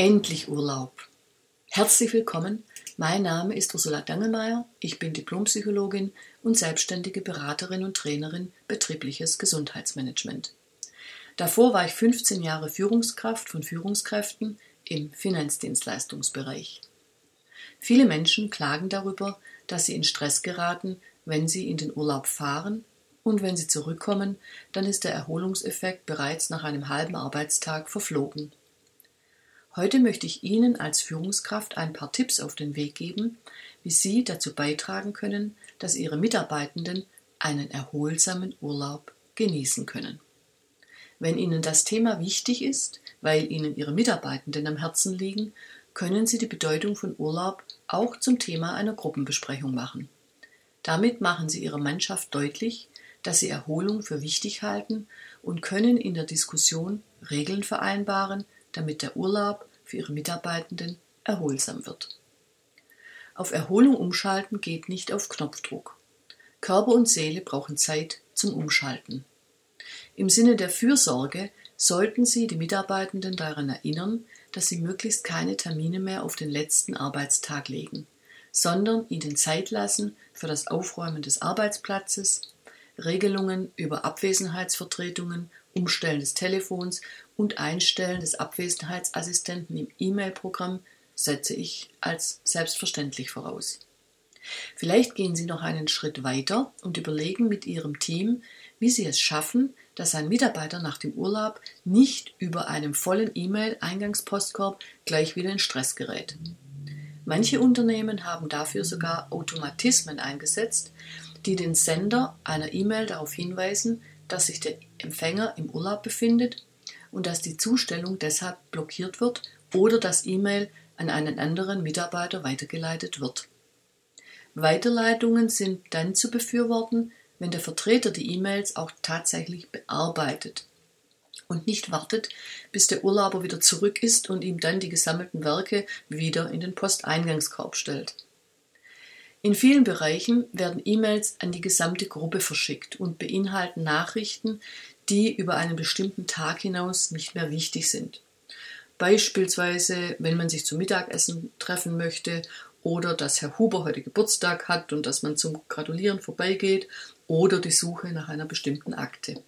Endlich Urlaub. Herzlich willkommen. Mein Name ist Ursula Dangelmeier. Ich bin Diplompsychologin und selbstständige Beraterin und Trainerin betriebliches Gesundheitsmanagement. Davor war ich 15 Jahre Führungskraft von Führungskräften im Finanzdienstleistungsbereich. Viele Menschen klagen darüber, dass sie in Stress geraten, wenn sie in den Urlaub fahren und wenn sie zurückkommen, dann ist der Erholungseffekt bereits nach einem halben Arbeitstag verflogen. Heute möchte ich Ihnen als Führungskraft ein paar Tipps auf den Weg geben, wie Sie dazu beitragen können, dass Ihre Mitarbeitenden einen erholsamen Urlaub genießen können. Wenn Ihnen das Thema wichtig ist, weil Ihnen Ihre Mitarbeitenden am Herzen liegen, können Sie die Bedeutung von Urlaub auch zum Thema einer Gruppenbesprechung machen. Damit machen Sie Ihrer Mannschaft deutlich, dass Sie Erholung für wichtig halten und können in der Diskussion Regeln vereinbaren, damit der Urlaub für ihre Mitarbeitenden erholsam wird. Auf Erholung umschalten geht nicht auf Knopfdruck. Körper und Seele brauchen Zeit zum Umschalten. Im Sinne der Fürsorge sollten Sie die Mitarbeitenden daran erinnern, dass sie möglichst keine Termine mehr auf den letzten Arbeitstag legen, sondern ihnen Zeit lassen für das Aufräumen des Arbeitsplatzes, Regelungen über Abwesenheitsvertretungen Umstellen des Telefons und Einstellen des Abwesenheitsassistenten im E-Mail-Programm setze ich als selbstverständlich voraus. Vielleicht gehen Sie noch einen Schritt weiter und überlegen mit Ihrem Team, wie Sie es schaffen, dass ein Mitarbeiter nach dem Urlaub nicht über einem vollen E-Mail-Eingangspostkorb gleich wieder in Stress gerät. Manche Unternehmen haben dafür sogar Automatismen eingesetzt, die den Sender einer E-Mail darauf hinweisen, dass sich der Empfänger im Urlaub befindet und dass die Zustellung deshalb blockiert wird oder das E-Mail an einen anderen Mitarbeiter weitergeleitet wird. Weiterleitungen sind dann zu befürworten, wenn der Vertreter die E-Mails auch tatsächlich bearbeitet und nicht wartet, bis der Urlauber wieder zurück ist und ihm dann die gesammelten Werke wieder in den Posteingangskorb stellt. In vielen Bereichen werden E-Mails an die gesamte Gruppe verschickt und beinhalten Nachrichten, die über einen bestimmten Tag hinaus nicht mehr wichtig sind. Beispielsweise, wenn man sich zum Mittagessen treffen möchte oder dass Herr Huber heute Geburtstag hat und dass man zum Gratulieren vorbeigeht oder die Suche nach einer bestimmten Akte.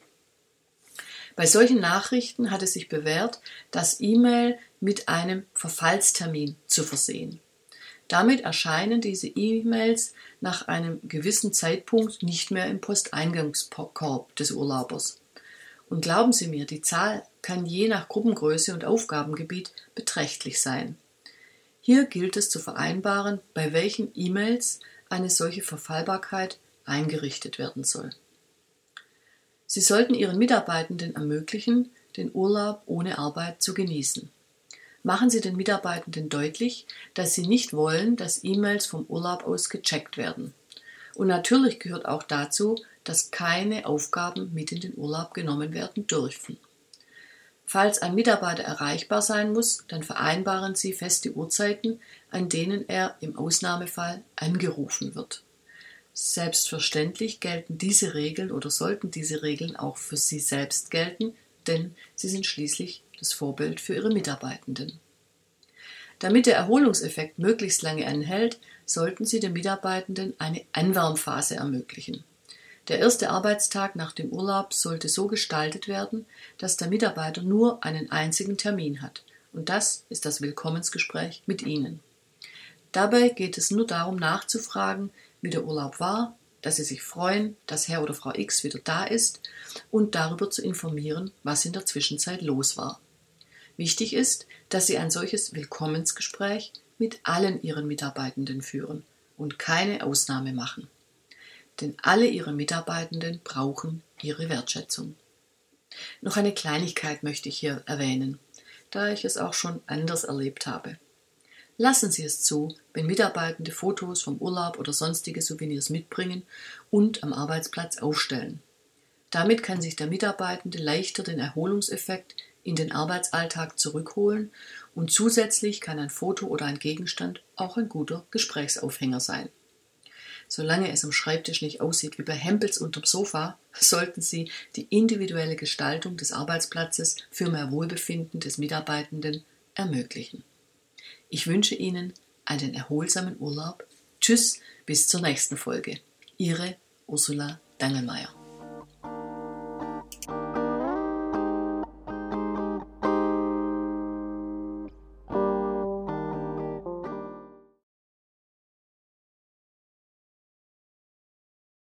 Bei solchen Nachrichten hat es sich bewährt, das E-Mail mit einem Verfallstermin zu versehen. Damit erscheinen diese E-Mails nach einem gewissen Zeitpunkt nicht mehr im Posteingangskorb des Urlaubers. Und glauben Sie mir, die Zahl kann je nach Gruppengröße und Aufgabengebiet beträchtlich sein. Hier gilt es zu vereinbaren, bei welchen E-Mails eine solche Verfallbarkeit eingerichtet werden soll. Sie sollten Ihren Mitarbeitenden ermöglichen, den Urlaub ohne Arbeit zu genießen machen Sie den Mitarbeitenden deutlich, dass Sie nicht wollen, dass E-Mails vom Urlaub aus gecheckt werden. Und natürlich gehört auch dazu, dass keine Aufgaben mit in den Urlaub genommen werden dürfen. Falls ein Mitarbeiter erreichbar sein muss, dann vereinbaren Sie feste Uhrzeiten, an denen er im Ausnahmefall angerufen wird. Selbstverständlich gelten diese Regeln oder sollten diese Regeln auch für Sie selbst gelten, denn Sie sind schließlich das Vorbild für ihre Mitarbeitenden. Damit der Erholungseffekt möglichst lange anhält, sollten Sie den Mitarbeitenden eine Anwärmphase ermöglichen. Der erste Arbeitstag nach dem Urlaub sollte so gestaltet werden, dass der Mitarbeiter nur einen einzigen Termin hat, und das ist das Willkommensgespräch mit Ihnen. Dabei geht es nur darum nachzufragen, wie der Urlaub war, dass Sie sich freuen, dass Herr oder Frau X wieder da ist und darüber zu informieren, was in der Zwischenzeit los war. Wichtig ist, dass Sie ein solches Willkommensgespräch mit allen Ihren Mitarbeitenden führen und keine Ausnahme machen. Denn alle Ihre Mitarbeitenden brauchen Ihre Wertschätzung. Noch eine Kleinigkeit möchte ich hier erwähnen, da ich es auch schon anders erlebt habe. Lassen Sie es zu, wenn Mitarbeitende Fotos vom Urlaub oder sonstige Souvenirs mitbringen und am Arbeitsplatz aufstellen. Damit kann sich der Mitarbeitende leichter den Erholungseffekt in den Arbeitsalltag zurückholen und zusätzlich kann ein Foto oder ein Gegenstand auch ein guter Gesprächsaufhänger sein. Solange es am Schreibtisch nicht aussieht wie bei Hempels unterm Sofa, sollten Sie die individuelle Gestaltung des Arbeitsplatzes für mehr Wohlbefinden des Mitarbeitenden ermöglichen. Ich wünsche Ihnen einen erholsamen Urlaub. Tschüss, bis zur nächsten Folge. Ihre Ursula Dangelmeier.